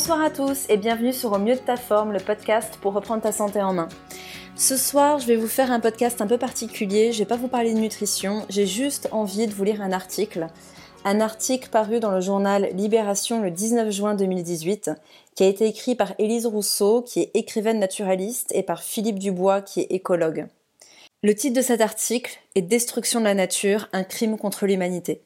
Bonsoir à tous et bienvenue sur Au mieux de ta forme, le podcast pour reprendre ta santé en main. Ce soir, je vais vous faire un podcast un peu particulier. Je vais pas vous parler de nutrition, j'ai juste envie de vous lire un article. Un article paru dans le journal Libération le 19 juin 2018, qui a été écrit par Élise Rousseau, qui est écrivaine naturaliste, et par Philippe Dubois, qui est écologue. Le titre de cet article est Destruction de la nature, un crime contre l'humanité.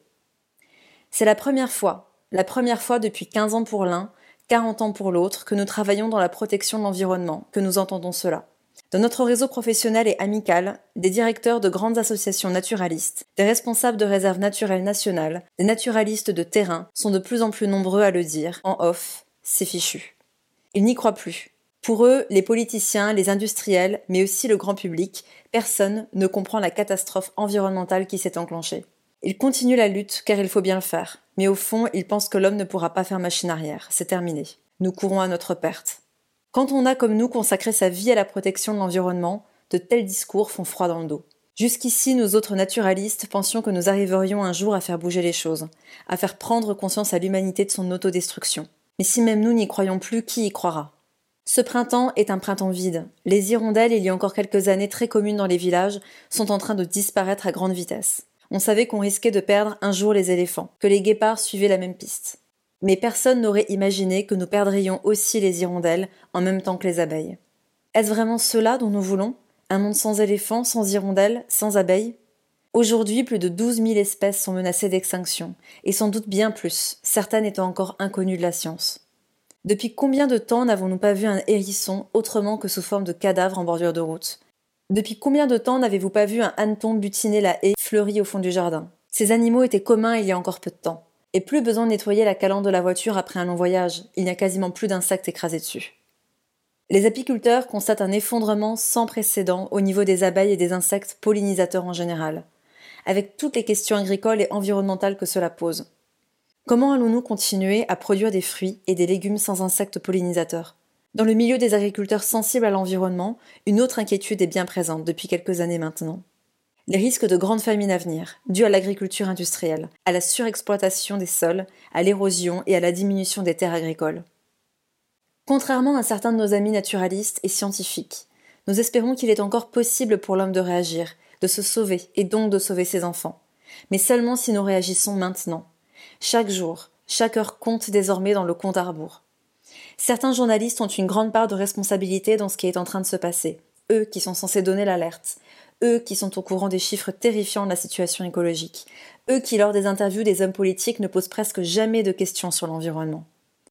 C'est la première fois, la première fois depuis 15 ans pour l'un, 40 ans pour l'autre, que nous travaillons dans la protection de l'environnement, que nous entendons cela. Dans notre réseau professionnel et amical, des directeurs de grandes associations naturalistes, des responsables de réserves naturelles nationales, des naturalistes de terrain sont de plus en plus nombreux à le dire, en off, c'est fichu. Ils n'y croient plus. Pour eux, les politiciens, les industriels, mais aussi le grand public, personne ne comprend la catastrophe environnementale qui s'est enclenchée. Ils continuent la lutte car il faut bien le faire, mais au fond, ils pensent que l'homme ne pourra pas faire machine arrière, c'est terminé. Nous courons à notre perte. Quand on a comme nous consacré sa vie à la protection de l'environnement, de tels discours font froid dans le dos. Jusqu'ici, nous autres naturalistes pensions que nous arriverions un jour à faire bouger les choses, à faire prendre conscience à l'humanité de son autodestruction. Mais si même nous n'y croyons plus, qui y croira? Ce printemps est un printemps vide. Les hirondelles, il y a encore quelques années très communes dans les villages, sont en train de disparaître à grande vitesse. On savait qu'on risquait de perdre un jour les éléphants, que les guépards suivaient la même piste mais personne n'aurait imaginé que nous perdrions aussi les hirondelles en même temps que les abeilles. Est-ce vraiment cela dont nous voulons? Un monde sans éléphants, sans hirondelles, sans abeilles? Aujourd'hui, plus de 12 000 espèces sont menacées d'extinction, et sans doute bien plus, certaines étant encore inconnues de la science. Depuis combien de temps n'avons-nous pas vu un hérisson autrement que sous forme de cadavre en bordure de route? Depuis combien de temps n'avez-vous pas vu un hanneton butiner la haie fleurie au fond du jardin? Ces animaux étaient communs il y a encore peu de temps. Et plus besoin de nettoyer la calandre de la voiture après un long voyage, il n'y a quasiment plus d'insectes écrasés dessus. Les apiculteurs constatent un effondrement sans précédent au niveau des abeilles et des insectes pollinisateurs en général, avec toutes les questions agricoles et environnementales que cela pose. Comment allons-nous continuer à produire des fruits et des légumes sans insectes pollinisateurs? Dans le milieu des agriculteurs sensibles à l'environnement, une autre inquiétude est bien présente depuis quelques années maintenant les risques de grandes famines à venir, dus à l'agriculture industrielle, à la surexploitation des sols, à l'érosion et à la diminution des terres agricoles. Contrairement à certains de nos amis naturalistes et scientifiques, nous espérons qu'il est encore possible pour l'homme de réagir, de se sauver et donc de sauver ses enfants. Mais seulement si nous réagissons maintenant. Chaque jour, chaque heure compte désormais dans le compte à. Certains journalistes ont une grande part de responsabilité dans ce qui est en train de se passer, eux qui sont censés donner l'alerte, eux qui sont au courant des chiffres terrifiants de la situation écologique, eux qui lors des interviews des hommes politiques ne posent presque jamais de questions sur l'environnement,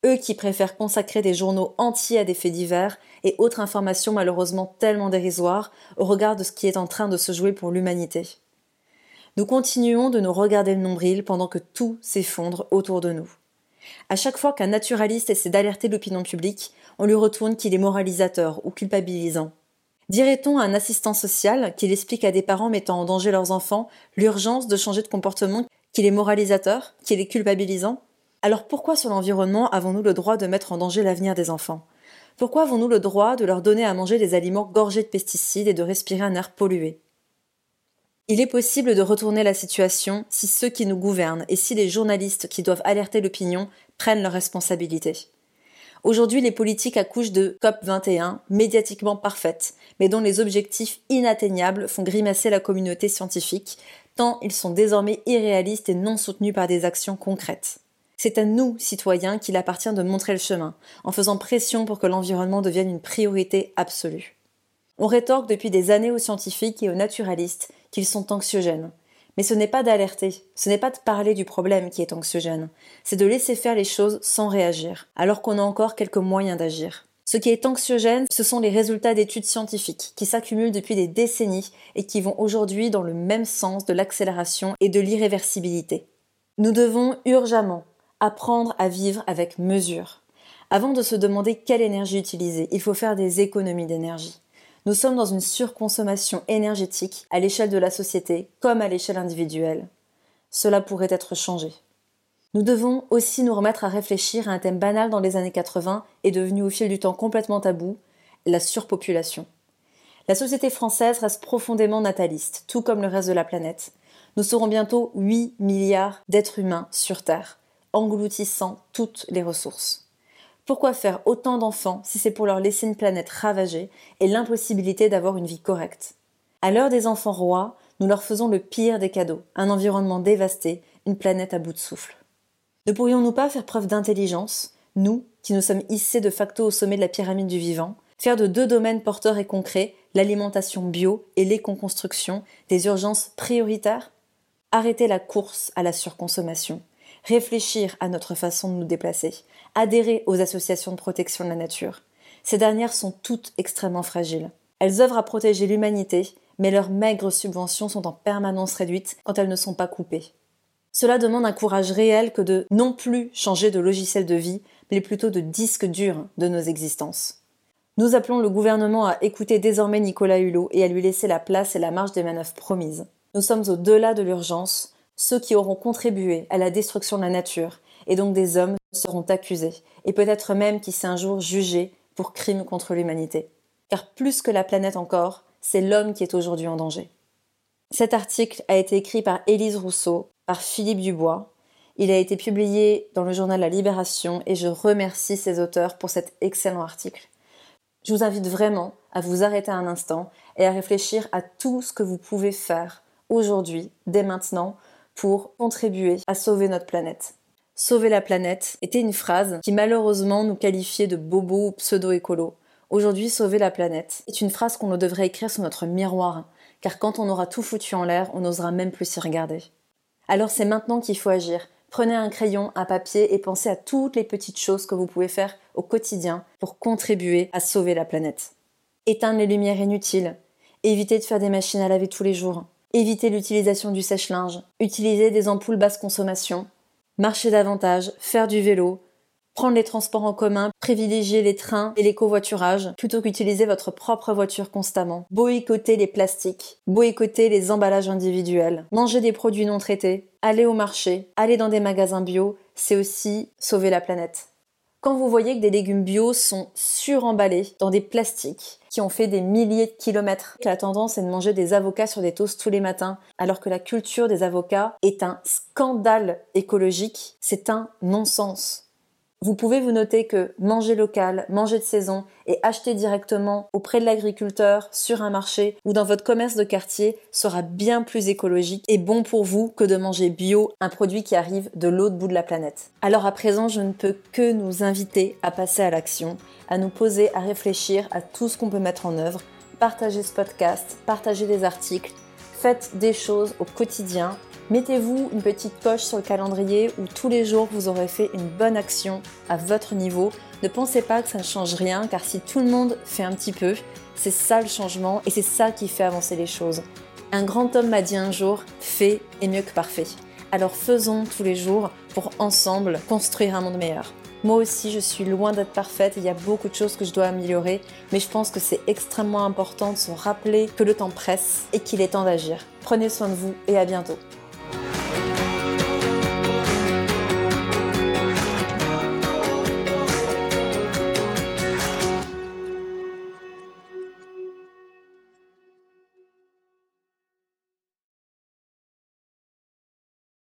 eux qui préfèrent consacrer des journaux entiers à des faits divers et autres informations malheureusement tellement dérisoires au regard de ce qui est en train de se jouer pour l'humanité. Nous continuons de nous regarder le nombril pendant que tout s'effondre autour de nous. À chaque fois qu'un naturaliste essaie d'alerter l'opinion publique, on lui retourne qu'il est moralisateur ou culpabilisant. Dirait-on à un assistant social qu'il explique à des parents mettant en danger leurs enfants l'urgence de changer de comportement, qu'il est moralisateur, qu'il est culpabilisant? Alors pourquoi sur l'environnement avons-nous le droit de mettre en danger l'avenir des enfants? Pourquoi avons-nous le droit de leur donner à manger des aliments gorgés de pesticides et de respirer un air pollué? Il est possible de retourner la situation si ceux qui nous gouvernent et si les journalistes qui doivent alerter l'opinion prennent leurs responsabilités. Aujourd'hui, les politiques accouchent de COP21, médiatiquement parfaites, mais dont les objectifs inatteignables font grimacer la communauté scientifique, tant ils sont désormais irréalistes et non soutenus par des actions concrètes. C'est à nous, citoyens, qu'il appartient de montrer le chemin, en faisant pression pour que l'environnement devienne une priorité absolue. On rétorque depuis des années aux scientifiques et aux naturalistes qu'ils sont anxiogènes, mais ce n'est pas d'alerter, ce n'est pas de parler du problème qui est anxiogène, c'est de laisser faire les choses sans réagir, alors qu'on a encore quelques moyens d'agir. Ce qui est anxiogène, ce sont les résultats d'études scientifiques qui s'accumulent depuis des décennies et qui vont aujourd'hui dans le même sens de l'accélération et de l'irréversibilité. Nous devons urgemment apprendre à vivre avec mesure. Avant de se demander quelle énergie utiliser, il faut faire des économies d'énergie. Nous sommes dans une surconsommation énergétique à l'échelle de la société comme à l'échelle individuelle. Cela pourrait être changé. Nous devons aussi nous remettre à réfléchir à un thème banal dans les années 80 et devenu au fil du temps complètement tabou, la surpopulation. La société française reste profondément nataliste, tout comme le reste de la planète. Nous serons bientôt 8 milliards d'êtres humains sur Terre, engloutissant toutes les ressources. Pourquoi faire autant d'enfants si c'est pour leur laisser une planète ravagée et l'impossibilité d'avoir une vie correcte? À l'heure des enfants rois, nous leur faisons le pire des cadeaux, un environnement dévasté, une planète à bout de souffle. Ne pourrions-nous pas faire preuve d'intelligence, nous, qui nous sommes hissés de facto au sommet de la pyramide du vivant, faire de deux domaines porteurs et concrets, l'alimentation bio et l'éco-construction, des urgences prioritaires? Arrêter la course à la surconsommation, réfléchir à notre façon de nous déplacer, adhérer aux associations de protection de la nature. Ces dernières sont toutes extrêmement fragiles. Elles œuvrent à protéger l'humanité, mais leurs maigres subventions sont en permanence réduites quand elles ne sont pas coupées. Cela demande un courage réel que de non plus changer de logiciel de vie, mais plutôt de disque dur de nos existences. Nous appelons le gouvernement à écouter désormais Nicolas Hulot et à lui laisser la place et la marge des manœuvres promises. Nous sommes au-delà de l'urgence, ceux qui auront contribué à la destruction de la nature, et donc des hommes, seront accusés, et peut-être même qui un jour jugé pour crime contre l'humanité. Car plus que la planète encore, c'est l'homme qui est aujourd'hui en danger. Cet article a été écrit par Élise Rousseau, par Philippe Dubois. Il a été publié dans le journal La Libération et je remercie ses auteurs pour cet excellent article. Je vous invite vraiment à vous arrêter un instant et à réfléchir à tout ce que vous pouvez faire aujourd'hui, dès maintenant, pour contribuer à sauver notre planète. Sauver la planète était une phrase qui malheureusement nous qualifiait de bobos ou pseudo-écolo. Aujourd'hui, sauver la planète est une phrase qu'on devrait écrire sur notre miroir, car quand on aura tout foutu en l'air, on n'osera même plus s'y regarder. Alors c'est maintenant qu'il faut agir. Prenez un crayon, un papier et pensez à toutes les petites choses que vous pouvez faire au quotidien pour contribuer à sauver la planète. Éteindre les lumières inutiles. Évitez de faire des machines à laver tous les jours. Évitez l'utilisation du sèche-linge. Utilisez des ampoules basse consommation. Marcher davantage. Faire du vélo prendre les transports en commun, privilégier les trains et les covoiturages plutôt qu'utiliser votre propre voiture constamment. Boycotter les plastiques, boycotter les emballages individuels, manger des produits non traités, aller au marché, aller dans des magasins bio, c'est aussi sauver la planète. Quand vous voyez que des légumes bio sont suremballés dans des plastiques qui ont fait des milliers de kilomètres, que la tendance est de manger des avocats sur des toasts tous les matins, alors que la culture des avocats est un scandale écologique, c'est un non-sens. Vous pouvez vous noter que manger local, manger de saison et acheter directement auprès de l'agriculteur sur un marché ou dans votre commerce de quartier sera bien plus écologique et bon pour vous que de manger bio, un produit qui arrive de l'autre bout de la planète. Alors à présent, je ne peux que nous inviter à passer à l'action, à nous poser, à réfléchir à tout ce qu'on peut mettre en œuvre, partager ce podcast, partager des articles, faites des choses au quotidien Mettez-vous une petite coche sur le calendrier où tous les jours vous aurez fait une bonne action à votre niveau. Ne pensez pas que ça ne change rien car si tout le monde fait un petit peu, c'est ça le changement et c'est ça qui fait avancer les choses. Un grand homme m'a dit un jour, fait est mieux que parfait. Alors faisons tous les jours pour ensemble construire un monde meilleur. Moi aussi, je suis loin d'être parfaite, il y a beaucoup de choses que je dois améliorer, mais je pense que c'est extrêmement important de se rappeler que le temps presse et qu'il est temps d'agir. Prenez soin de vous et à bientôt.